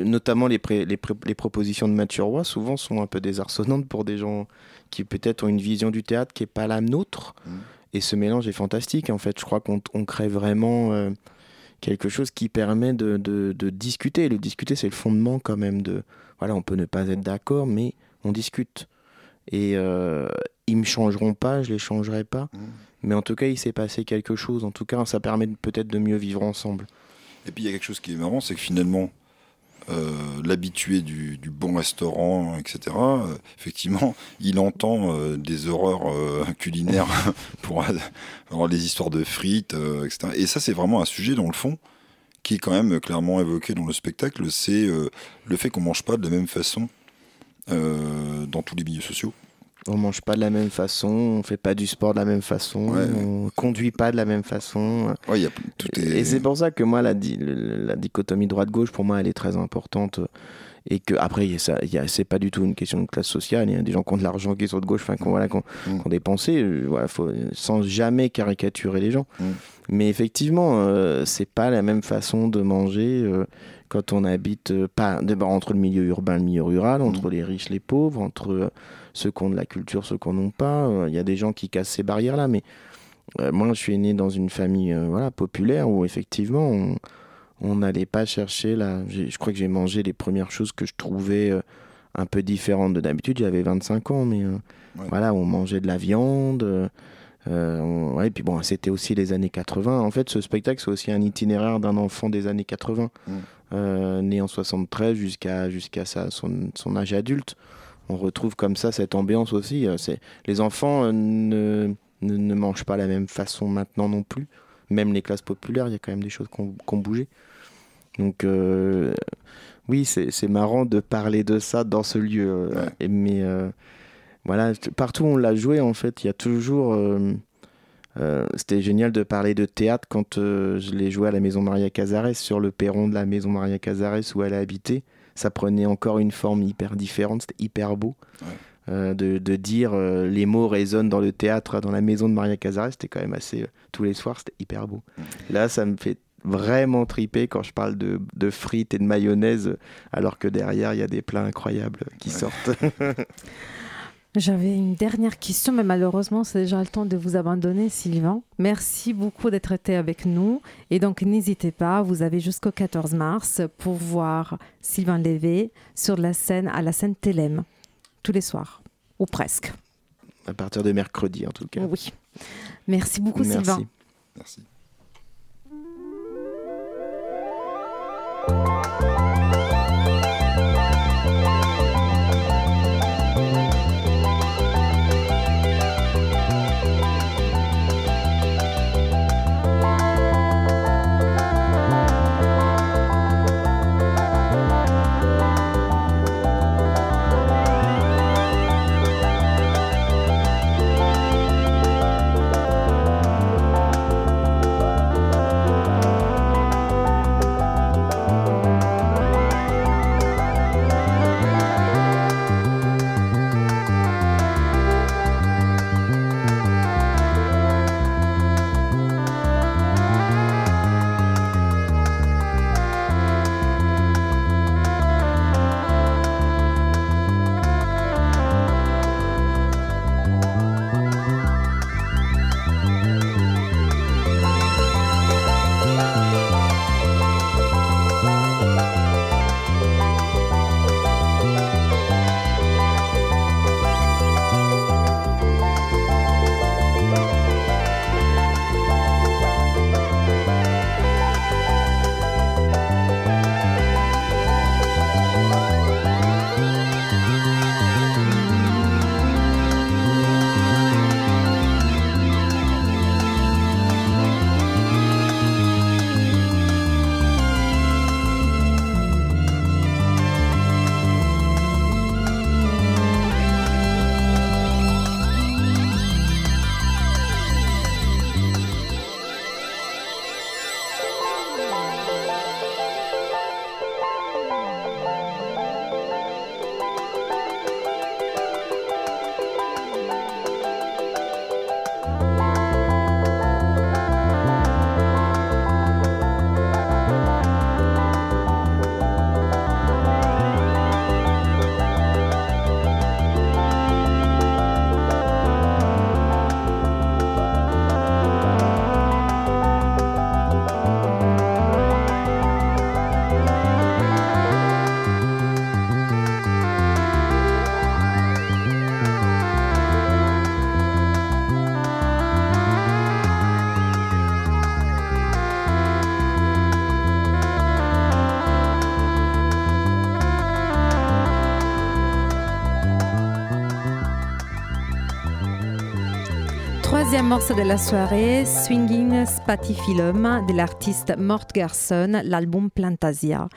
Speaker 4: notamment les, pré- les, pré- les propositions de Mathieu Roy souvent sont un peu désarçonnantes pour des gens qui peut-être ont une vision du théâtre qui n'est pas la nôtre.
Speaker 3: Mhm.
Speaker 4: Et ce mélange est fantastique. En fait, je crois qu'on on crée vraiment euh, quelque chose qui permet de, de- de discuter. Le discuter, c'est le fondement quand même de... Voilà, on peut ne pas être d'accord, mais on discute. Et euh, ils me changeront pas, je les changerai pas.
Speaker 3: Mhm.
Speaker 4: Mais en tout cas, il s'est passé quelque chose. En tout cas, ça permet peut-être de mieux vivre ensemble.
Speaker 3: Et puis il y a quelque chose qui est marrant, c'est que finalement, euh, l'habitué du, bon restaurant, etc., euh, effectivement, il entend euh, des horreurs culinaires pour avoir les histoires de frites, etc. Et ça, c'est vraiment un sujet, dans le fond, qui est quand même clairement évoqué dans le spectacle, c'est le fait qu'on mange pas de la même façon dans tous les milieux sociaux.
Speaker 4: On mange pas de la même façon, on fait pas du sport de la même façon,
Speaker 3: Ouais.
Speaker 4: on conduit pas de la même façon.
Speaker 3: Ouais, y a, tout est...
Speaker 4: Et c'est pour ça que moi, la, di- le- la dichotomie droite-gauche, pour moi, elle est très importante. Et que après, y a ça- il y a- c'est pas du tout une question de classe sociale. Il y a des gens qui ont de l'argent qui sont de gauche, enfin, qui ont, voilà, qui ont,
Speaker 3: Mm.
Speaker 4: qui ont des pensées, euh, voilà, faut, sans jamais caricaturer les gens.
Speaker 3: Mm.
Speaker 4: Mais effectivement, euh, c'est pas la même façon de manger euh, quand on habite euh, pas d'abord entre le milieu urbain et le milieu rural, entre les riches, les pauvres, entre euh, ceux qui ont de la culture, ceux qui n'en ont pas. Euh, Il y a des gens qui cassent ces barrières-là, mais moi, je suis né dans une famille voilà, populaire où effectivement, on n'allait pas chercher là. Je crois que j'ai mangé les premières choses que je trouvais un peu différentes de d'habitude. J'avais 25 ans, mais
Speaker 3: Ouais.
Speaker 4: voilà, on mangeait de la viande. euh, on- ouais, et puis bon, c'était aussi les années 80. En fait, ce spectacle, c'est aussi un itinéraire d'un enfant des années 80,
Speaker 3: Mm.
Speaker 4: Euh, né en 73 jusqu'à son, son âge adulte. On retrouve comme ça cette ambiance aussi. euh, les enfants euh, ne, ne, ne mangent pas la même façon maintenant non plus. Même les classes populaires, il y a quand même des choses qui ont, bougé. Donc euh, oui, c'est marrant de parler de ça dans ce lieu.
Speaker 3: Ouais.
Speaker 4: mais euh, voilà, partout où on l'a joué, en fait, il y a toujours. euh, euh, C'était génial de parler de théâtre quand euh, je l'ai joué à la maison Maria Cazares, sur le perron de la maison Maria Cazares où elle a habité. Ça prenait encore une forme hyper différente, c'était hyper beau.
Speaker 3: Ouais.
Speaker 4: Euh, de, de dire les mots résonnent dans le théâtre, dans la maison de Maria Cazares, c'était quand même assez. tous les soirs, c'était hyper beau. Là, ça me fait vraiment triper quand je parle de, de frites et de mayonnaise, alors que derrière, il y a des plats incroyables qui sortent.
Speaker 1: J'avais une dernière question, mais malheureusement, c'est déjà le temps de vous abandonner, Sylvain. Merci beaucoup d'être été avec nous. Et donc, n'hésitez pas, vous avez jusqu'au 14 mars pour voir Sylvain Lévé sur la scène, à la scène Télém, tous les soirs, ou presque.
Speaker 4: à partir de mercredi, en tout cas.
Speaker 1: Oui. Merci beaucoup,
Speaker 4: Merci.
Speaker 1: Sylvain.
Speaker 3: Merci.
Speaker 1: Deuxième morceau de la soirée, Swinging Spatifilum de l'artiste Mort Garson, l'album Plantasia.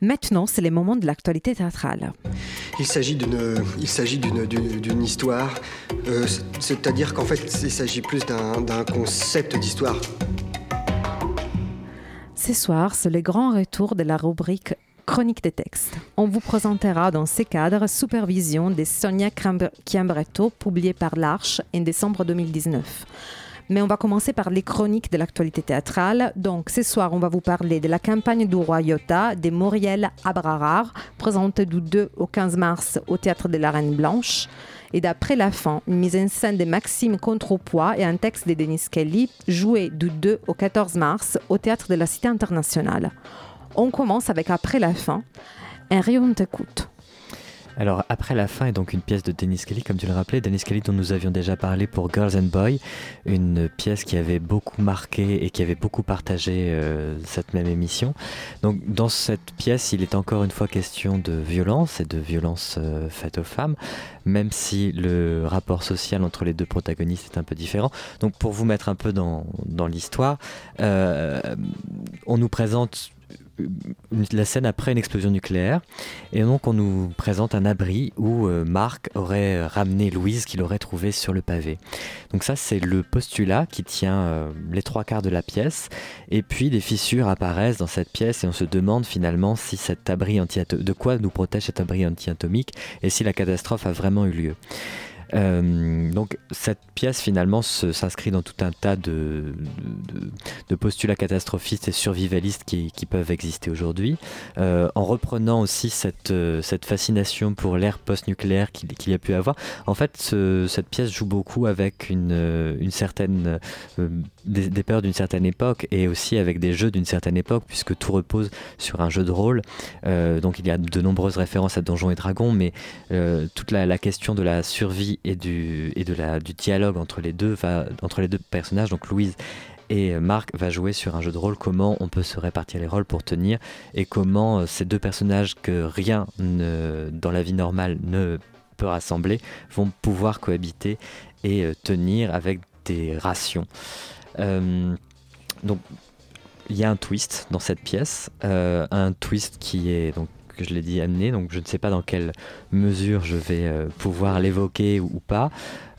Speaker 1: Maintenant, c'est les moments de l'actualité théâtrale.
Speaker 5: Il s'agit d'une, histoire, euh, c'est-à-dire qu'en fait, il s'agit plus d'un, d'un concept d'histoire.
Speaker 1: Ce soir, c'est le grand retour de la rubrique Chronique des textes. On vous présentera dans ces cadres Supervision de Sonia Chiambretto, publiée par l'Arche en décembre 2019. Mais on va commencer par les chroniques de l'actualité théâtrale. Donc, ce soir, on va vous parler de la campagne du roi Iota de Moriel Abrarar, présentée du 2 au 15 mars au théâtre de la Reine Blanche. Et d'après la fin, une mise en scène de Maxime Contrepoids et un texte de Denis Kelly, joué du 2 au 14 mars au théâtre de la Cité internationale. On commence avec Après la fin. Un rayon t'écoute.
Speaker 6: Alors, Après la fin est donc une pièce de Dennis Kelly, comme tu le rappelais. Dennis Kelly, dont nous avions déjà parlé pour Girls and Boys, une pièce qui avait beaucoup marqué et qui avait beaucoup partagé euh, cette même émission. Donc, dans cette pièce, il est encore une fois question de violence et de violence euh, faite aux femmes, même si le rapport social entre les deux protagonistes est un peu différent. Donc, pour vous mettre un peu dans, dans l'histoire, euh, on nous présente la scène après une explosion nucléaire. Et donc on nous présente un abri où euh, Marc aurait ramené Louise qu'il aurait trouvée sur le pavé. Donc ça c'est le postulat qui tient euh, les trois quarts de la pièce. Et puis des fissures apparaissent dans cette pièce et on se demande finalement si cet abri anti de quoi nous protège cet abri anti-atomique et si la catastrophe a vraiment eu lieu. Euh, donc cette pièce finalement s'inscrit dans tout un tas de, de, postulats catastrophistes et survivalistes qui, peuvent exister aujourd'hui, euh, en reprenant aussi cette, euh, cette fascination pour l'ère post-nucléaire qu'il y a pu avoir. En fait, cette pièce joue beaucoup avec une, une certaine des, peurs d'une certaine époque et aussi avec des jeux d'une certaine époque, puisque tout repose sur un jeu de rôle. donc il y a de nombreuses références à Donjons et Dragons, mais toute la question de la survie et, du, et de la, du dialogue entre les, deux entre les deux personnages, donc Louise et Marc va jouer sur un jeu de rôle, comment on peut se répartir les rôles pour tenir, et comment euh, ces deux personnages que rien ne, dans la vie normale ne peut rassembler vont pouvoir cohabiter et euh, tenir avec des rations. Euh, donc il y a un twist dans cette pièce, un twist qui est donc que je l'ai dit amené, donc je ne sais pas dans quelle mesure je vais euh, pouvoir l'évoquer ou, pas.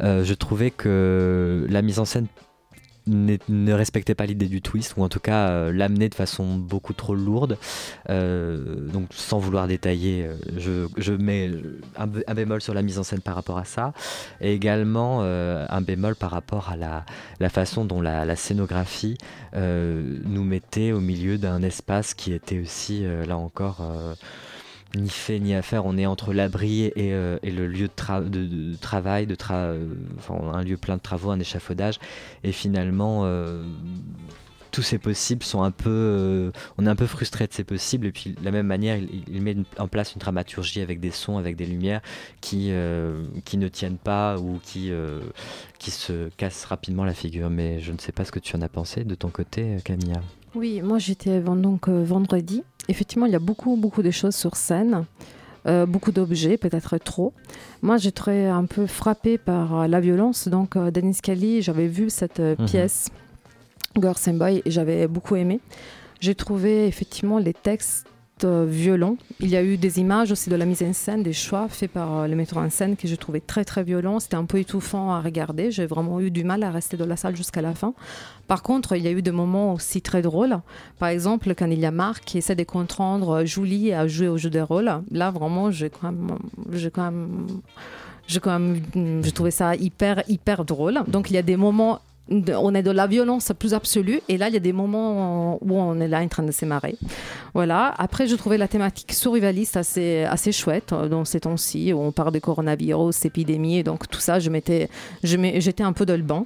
Speaker 6: Euh, je trouvais que la mise en scène ne respectait pas l'idée du twist, ou en tout cas euh, l'amenait de façon beaucoup trop lourde. donc sans vouloir détailler, je, mets un, bémol sur la mise en scène par rapport à ça, et également un bémol par rapport à la, façon dont la scénographie nous mettait au milieu d'un espace qui était aussi, là encore, ni fait ni à faire. On est entre l'abri et, euh, le lieu de, travail, de un lieu plein de travaux, un échafaudage. Et finalement, euh, tous ces possibles sont un peu. Euh, on est un peu frustré de ces possibles. Et puis, de la même manière, il, met en place une dramaturgie avec des sons, avec des lumières qui, qui ne tiennent pas ou qui, qui se cassent rapidement la figure. Mais je ne sais pas ce que tu en as pensé de ton côté, Camilla.
Speaker 1: Oui, moi j'étais donc vendredi effectivement, il y a beaucoup, beaucoup de choses sur scène. Euh, beaucoup d'objets, peut-être trop. Moi, j'étais un peu frappée par euh, la violence. Donc, euh, Denis Kelly, j'avais vu cette mhm. pièce, Girls and Boy, et j'avais beaucoup aimé. J'ai trouvé effectivement les textes euh, violent. Il y a eu des images aussi de la mise en scène, des choix faits par euh, le metteur en scène que je trouvais très très violents. C'était un peu étouffant à regarder. J'ai vraiment eu du mal à rester dans la salle jusqu'à la fin. Par contre, il y a eu des moments aussi très drôles. Par exemple, quand il y a Marc qui essaie de comprendre Julie à jouer au jeu de rôle. Là, vraiment, j'ai quand même, j'ai quand même je, quand même, je trouvais ça hyper, hyper drôle. Donc il y a des moments on est de la violence plus absolue. Et là il y a des moments où on est là en train de s'émarrer. Voilà. Après je trouvais la thématique survivaliste assez assez chouette euh, dans ces temps-ci où on parle de coronavirus épidémie et donc tout ça je m'étais j'étais un peu dans le banc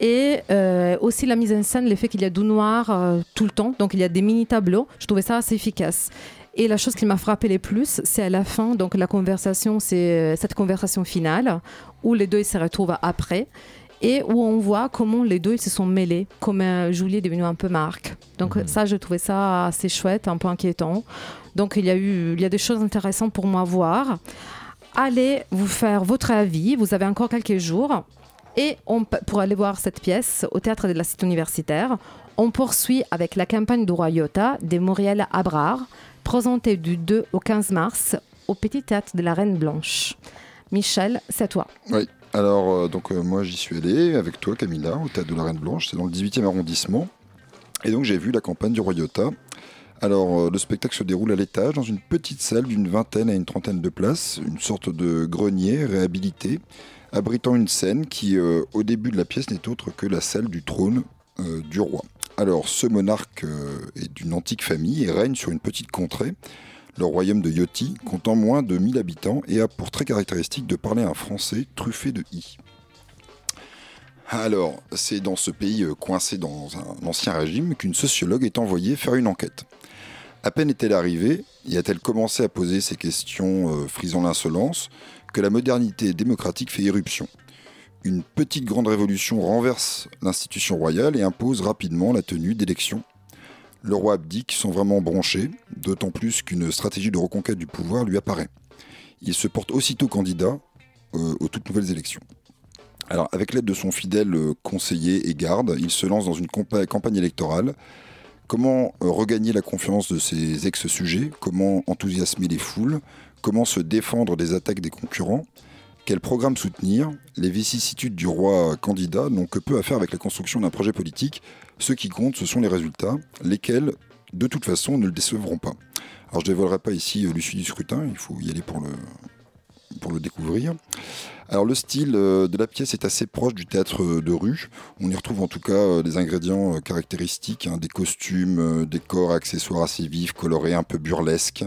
Speaker 1: et euh, aussi la mise en scène l'effet qu'il y a du noir euh, tout le temps. Donc il y a des mini tableaux. Je trouvais ça assez efficace. Et la chose qui m'a frappé le plus, c'est à la fin, donc la conversation, c'est cette conversation finale, où les deux se retrouvent après et où on voit comment les deux ils se sont mêlés, comme Julie est devenue un peu Marc. Donc mhm. ça, je trouvais ça assez chouette, un peu inquiétant. Donc il y a eu, il y a des choses intéressantes pour moi à voir. Allez vous faire votre avis. Vous avez encore quelques jours. Et on, pour aller voir cette pièce au théâtre de la Cité universitaire, on poursuit avec la campagne du Royauta de Muriel Abrard, présentée du 2 au 15 mars au Petit Théâtre de la Reine Blanche. Michel, c'est à toi.
Speaker 3: Oui, alors euh, donc euh, moi j'y suis allé avec toi Camilla au Théâtre de la Reine Blanche, c'est dans le 18e arrondissement. Et donc j'ai vu la campagne du Royauta. Alors euh, le spectacle se déroule à l'étage dans une petite salle d'une vingtaine à une trentaine de places, une sorte de grenier réhabilité, abritant une scène qui au début de la pièce n'est autre que la salle du trône du roi. Alors ce monarque est d'une antique famille et règne sur une petite contrée le royaume de Yoti, comptant moins de 1000 habitants et a pour très caractéristique de parler un français truffé de i. Alors, c'est dans ce pays euh, coincé dans un ancien régime qu'une sociologue est envoyée faire une enquête. À peine est-elle arrivée et a-t-elle commencé à poser ces questions euh, frisant l'insolence que la modernité démocratique fait irruption. Une petite grande révolution renverse l'institution royale et impose rapidement la tenue d'élections le roi abdique sans vraiment broncher, d'autant plus qu'une stratégie de reconquête du pouvoir lui apparaît. Il se porte aussitôt candidat euh, aux toutes nouvelles élections. Avec l'aide de son fidèle euh, conseiller et garde, il se lance dans une campagne électorale. Comment euh, regagner la confiance de ses ex-sujets? Comment enthousiasmer les foules? Comment se défendre des attaques des concurrents? Quel programme soutenir Les vicissitudes du roi candidat n'ont que peu à faire avec la construction d'un projet politique. Ce qui compte, ce sont les résultats, lesquels, de toute façon, ne le décevront pas. Alors je ne dévoilerai pas ici euh, l'issue du scrutin, il faut y aller pour le, le découvrir. Alors le style euh, de la pièce est assez proche du théâtre euh, de rue. On y retrouve en tout cas des ingrédients caractéristiques, hein, des costumes, des corps, accessoires assez vifs, colorés, un peu burlesques.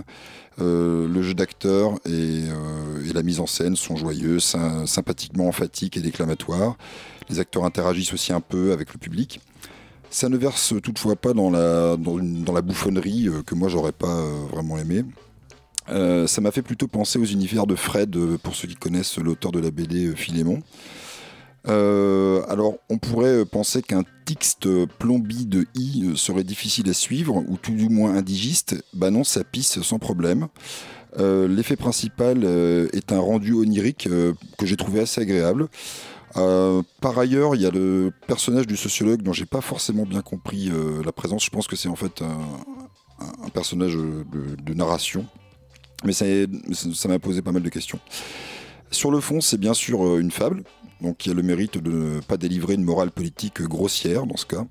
Speaker 3: Euh, le jeu d'acteur euh, et, la mise en scène sont joyeux, sympathiquement emphatiques et déclamatoires. Les acteurs interagissent aussi un peu avec le public. Ça ne verse toutefois pas dans la, bouffonnerie euh, que moi j'aurais pas vraiment aimé. Ça m'a fait plutôt penser aux univers de Fred, pour ceux qui connaissent l'auteur de la BD Philémon. Euh, alors, on pourrait penser qu'un texte plombi de i serait difficile à suivre, ou tout du moins indigiste. Bah non, ça pisse sans problème. Euh, l'effet principal euh, est un rendu onirique que j'ai trouvé assez agréable. par ailleurs, il y a le personnage du sociologue dont j'ai pas forcément bien compris la présence. Je pense que c'est en fait un, personnage de, narration, mais ça m'a posé pas mal de questions. Sur le fond, c'est bien sûr une fable, donc y a le mérite de ne pas délivrer une morale politique grossière dans ce cas,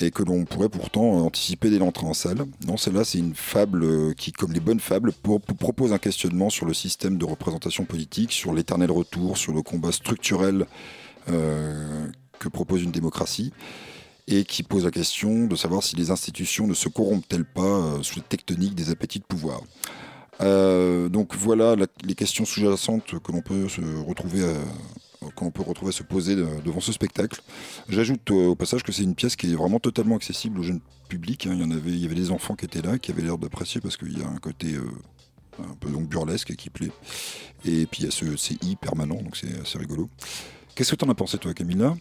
Speaker 3: et que l'on pourrait pourtant anticiper dès l'entrée en salle. Non, celle-là, c'est une fable qui, comme les bonnes fables, propose un questionnement sur le système de représentation politique, sur l'éternel retour, sur le combat structurel euh, que propose une démocratie, et qui pose la question de savoir si les institutions ne se corrompent-elles pas euh, sous les tectoniques des appétits de pouvoir. Euh, donc voilà les questions sous-jacentes que l'on peut se retrouver à, qu'on peut retrouver se poser devant ce spectacle. J'ajoute au passage que c'est une pièce qui est vraiment totalement accessible au jeune public. Hein. Il, y en avait, il y avait des enfants qui étaient là, qui avaient l'air d'apprécier parce qu'il y a un côté euh, un peu donc burlesque qui plaît. Et puis il y a ce i permanent, donc c'est assez rigolo. Qu'est-ce que tu en as pensé toi Camilla?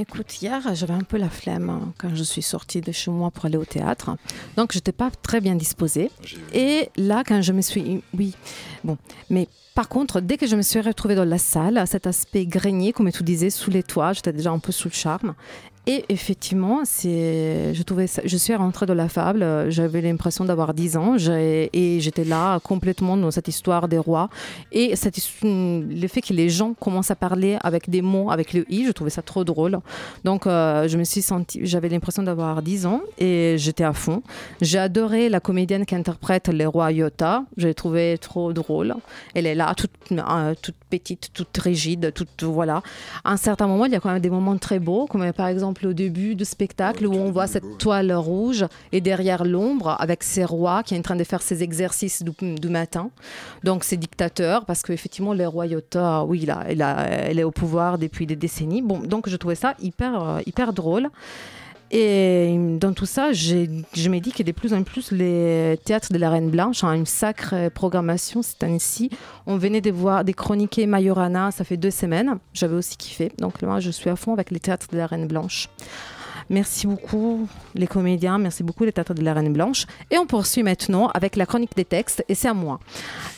Speaker 1: Écoute, hier, j'avais un peu la flemme hein, quand je suis sortie de chez moi pour aller au théâtre. Donc, je n'étais pas très bien disposée. Et là, quand je me suis. Oui, bon. Mais par contre, dès que je me suis retrouvée dans la salle, cet aspect grenier, comme tu disais, sous les toits, j'étais déjà un peu sous le charme. Et effectivement, je, trouvais je suis rentrée dans la fable, j'avais l'impression d'avoir 10 ans et j'étais là complètement dans cette histoire des rois. Et le fait que les gens commencent à parler avec des mots, avec le i, je trouvais ça trop drôle. Donc euh, j'avais l'impression d'avoir 10 ans et j'étais à fond. J'ai adoré la comédienne qui interprète les rois Iota, je l'ai trouvé trop drôle. Elle est là, toute, euh, toute petite, toute rigide, toute, voilà. À un certain moment, il y a quand même des moments très beaux, comme par exemple au début du spectacle où on voit cette toile rouge et derrière l'ombre avec ces rois qui est en train de faire ses exercices du, matin. Donc c'est dictateur parce qu'effectivement le royauté, oui, là, est au pouvoir depuis des décennies. Bon, donc je trouvais ça hyper, euh, hyper drôle. Et dans tout ça, je me dis que de plus en plus, les théâtres de la Reine Blanche ont une sacrée programmation cette année-ci. On venait de voir des chroniqués Majorana, ça fait deux semaines. J'avais aussi kiffé. Donc là, je suis à fond avec les théâtres de la Reine Blanche. Merci beaucoup les comédiens, merci beaucoup les théâtres de la Reine Blanche. Et on poursuit maintenant avec la chronique des textes, et c'est à moi.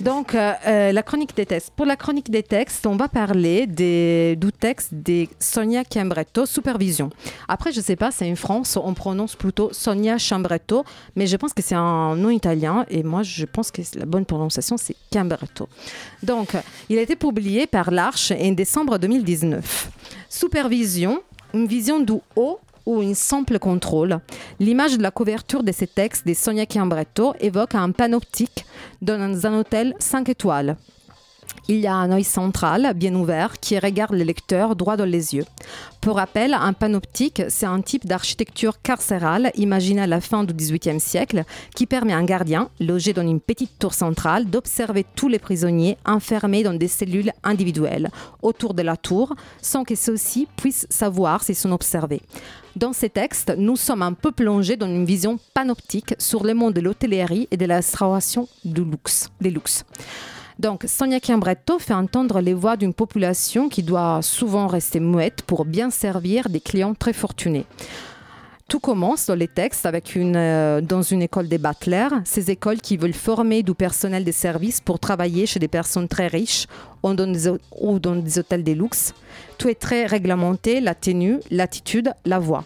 Speaker 1: Donc, euh, euh, la chronique des textes. Pour la chronique des textes, on va parler des, du texte de Sonia Chiambretto, Supervision. Après, je ne sais pas, c'est en France, on prononce plutôt Sonia Chiambretto, mais je pense que c'est un nom italien, et moi, je pense que la bonne prononciation, c'est Chiambretto. Donc, il a été publié par l'Arche en décembre 2019. Supervision, une vision du haut ou un simple contrôle. L'image de la couverture de ces textes de Sonia Chiambretto évoque un panoptique dans un hôtel 5 étoiles. Il y a un œil central, bien ouvert, qui regarde le lecteur droit dans les yeux. Pour rappel, un panoptique, c'est un type d'architecture carcérale imaginé à la fin du XVIIIe siècle qui permet à un gardien, logé dans une petite tour centrale, d'observer tous les prisonniers enfermés dans des cellules individuelles autour de la tour, sans que ceux-ci puissent savoir s'ils sont observés. Dans ces textes, nous sommes un peu plongés dans une vision panoptique sur le monde de l'hôtellerie et de la restauration du luxe, des luxe. Donc, Sonia Chiambretto fait entendre les voix d'une population qui doit souvent rester muette pour bien servir des clients très fortunés. Tout commence dans les textes avec une, euh, dans une école des battlers, ces écoles qui veulent former du personnel des services pour travailler chez des personnes très riches ou dans des, hôtels de luxe. Tout est très réglementé, la tenue, l'attitude, la voix.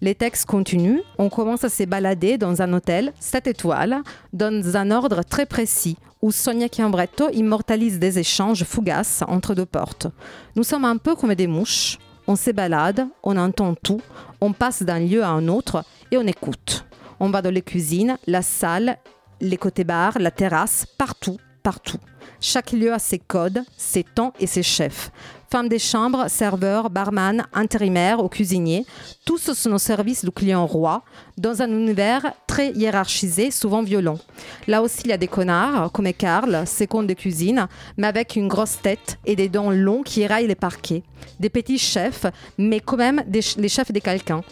Speaker 1: Les textes continuent, on commence à se balader dans un hôtel 7 étoiles, dans un ordre très précis, où Sonia Chiambretto immortalise des échanges fugaces entre deux portes. Nous sommes un peu comme des mouches, on se balade, on entend tout, on passe d'un lieu à un autre et on écoute. On va dans les cuisines, la salle, les côtés bars, la terrasse, partout, partout. Chaque lieu a ses codes, ses temps et ses chefs. Femmes des chambres, serveurs, barman, intérimaires ou cuisiniers, tous sont au service du client roi, dans un univers très hiérarchisé, souvent violent. Là aussi, il y a des connards, comme Karl, second de cuisine, mais avec une grosse tête et des dents longs qui éraillent les parquets. Des petits chefs, mais quand même des, les chefs des quelqu'un.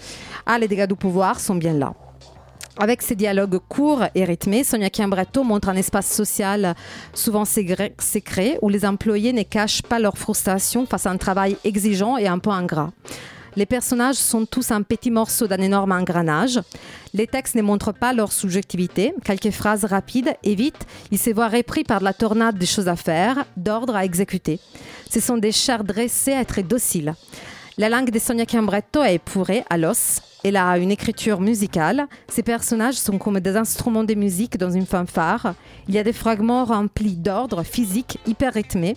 Speaker 1: Ah, les dégâts du pouvoir sont bien là. Avec ces dialogues courts et rythmés, Sonia Chiambretto montre un espace social souvent secret où les employés ne cachent pas leur frustration face à un travail exigeant et un peu ingrat. Les personnages sont tous un petit morceau d'un énorme engranage. Les textes ne montrent pas leur subjectivité. Quelques phrases rapides et vite, ils se voient repris par la tornade des choses à faire, d'ordre à exécuter. Ce sont des chars dressés à être dociles. La langue de Sonia Chiambretto est épurée à l'os. Elle a une écriture musicale. Ses personnages sont comme des instruments de musique dans une fanfare. Il y a des fragments remplis d'ordre physique hyper rythmés.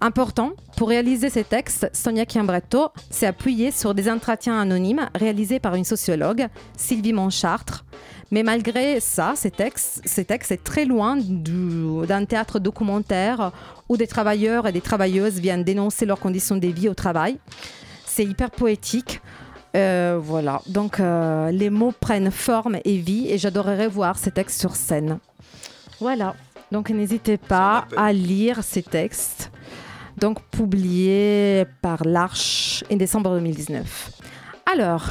Speaker 1: Important, pour réaliser ces textes, Sonia Chiambretto s'est appuyée sur des entretiens anonymes réalisés par une sociologue, Sylvie Monchartre. Mais malgré ça, ces textes, ces textes sont très loin d'un théâtre documentaire où des travailleurs et des travailleuses viennent dénoncer leurs conditions de vie au travail c'est hyper poétique. Euh, voilà, donc euh, les mots prennent forme et vie et j'adorerais voir ces textes sur scène. Voilà, donc n'hésitez pas à lire ces textes, donc publiés par l'Arche en décembre 2019. Alors,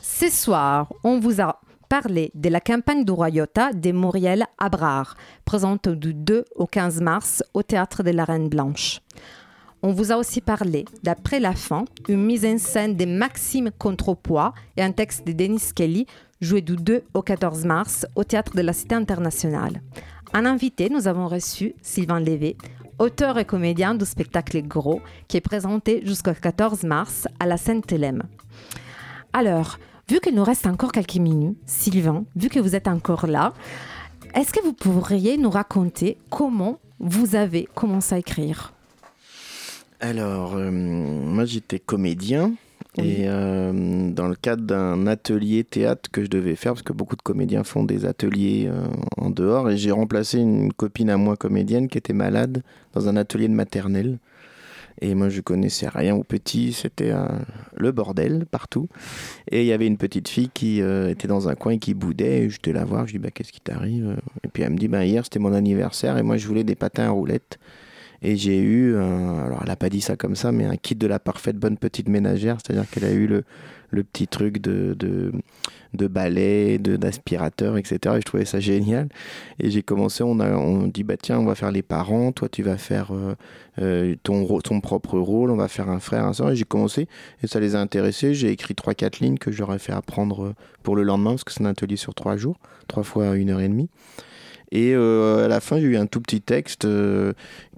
Speaker 1: ce soir, on vous a parlé de la campagne du Royauta de Muriel Abrard, présente du 2 au 15 mars au Théâtre de la Reine Blanche. On vous a aussi parlé, d'après la fin, une mise en scène de Maxime Contrepoids et un texte de Denis Kelly, joué du 2 au 14 mars au Théâtre de la Cité internationale. Un invité, nous avons reçu Sylvain Lévé, auteur et comédien du spectacle Gros, qui est présenté jusqu'au 14 mars à la scène Télém. Alors, vu qu'il nous reste encore quelques minutes, Sylvain, vu que vous êtes encore là, est-ce que vous pourriez nous raconter comment vous avez commencé à écrire?
Speaker 4: Alors, euh, moi j'étais comédien. Et euh, dans le cadre d'un atelier théâtre que je devais faire, parce que beaucoup de comédiens font des ateliers euh, en dehors, et j'ai remplacé une copine à moi comédienne qui était malade dans un atelier de maternelle. Et moi, je connaissais rien au petit, c'était le bordel partout. Et il y avait une petite fille qui était dans un coin et qui boudait. Et j'étais la voir, je lui dis bah, Qu'est-ce qui t'arrive? Et puis elle me dit bah, Hier, c'était mon anniversaire et moi, je voulais des patins à roulettes. Et j'ai eu, alors elle n'a pas dit ça comme ça, mais un kit de la parfaite bonne petite ménagère, c'est-à-dire qu'elle a eu le, le petit truc de, de, de balai, d'aspirateur, etc. Et je trouvais ça génial. Et j'ai commencé, on, a, on dit, bah tiens, on va faire les parents, toi tu vas faire euh, euh, ton, ton propre rôle, on va faire un frère, un soeur. Et j'ai commencé, et ça les a intéressés. J'ai écrit 3-4 lignes que j'aurais fait apprendre euh, pour le lendemain, parce que c'est un atelier sur 3 jours, 3 fois une heure et demie. Et à la fin, j'ai eu un tout petit texte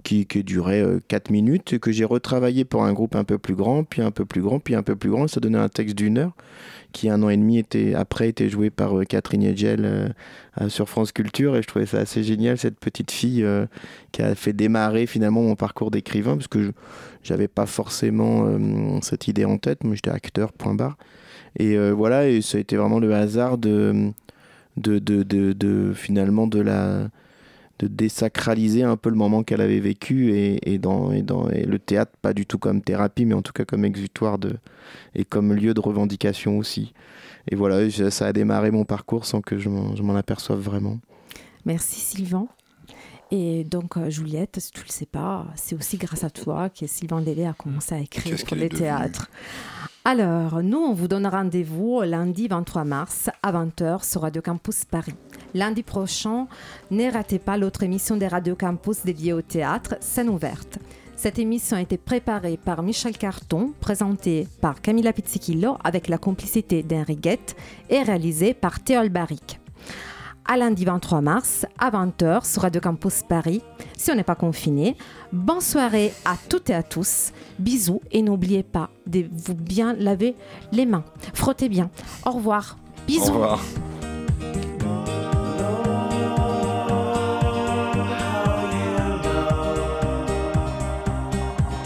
Speaker 4: qui, qui, durait 4 minutes, que j'ai retravaillé pour un groupe un peu plus grand, puis un peu plus grand, puis un peu plus grand. Ça donnait un texte d'une heure qui un an et demi était, après était joué par euh, Catherine Edgel euh, euh, sur France Culture. Et je trouvais ça assez génial cette petite fille qui a fait démarrer finalement mon parcours d'écrivain parce que j'avais pas forcément cette idée en tête, moi j'étais acteur point barre. Et voilà et ça a été vraiment le hasard de de, de, de, de finalement de la de désacraliser un peu le moment qu'elle avait vécu et, et, dans, et, dans, et le théâtre, pas du tout comme thérapie, mais en tout cas comme exutoire de, et comme lieu de revendication aussi. Et voilà, ça a démarré mon parcours sans que je m'en aperçoive vraiment.
Speaker 1: Merci Sylvain. Et donc, euh, Juliette, si tu ne le sais pas, c'est aussi grâce à toi que Sylvain Lélé a commencé à écrire pour les théâtres. Alors, nous, on vous donne rendez-vous lundi 23 mars à 20h sur Radio Campus Paris. Lundi prochain, ne ratez pas l'autre émission des Radio Campus dédiée au théâtre, Scène ouverte. Cette émission a été préparée par Michel Carton, présentée par Camilla Pizzichillo avec la complicité d'Henri Guette et réalisée par Théol Barrick à lundi 23 mars à 20h sur Radio Campus Paris, si on n'est pas confiné. Bonne soirée à toutes et à tous. Bisous et n'oubliez pas de vous bien laver les mains. Frottez bien. Au revoir. Bisous. Au revoir.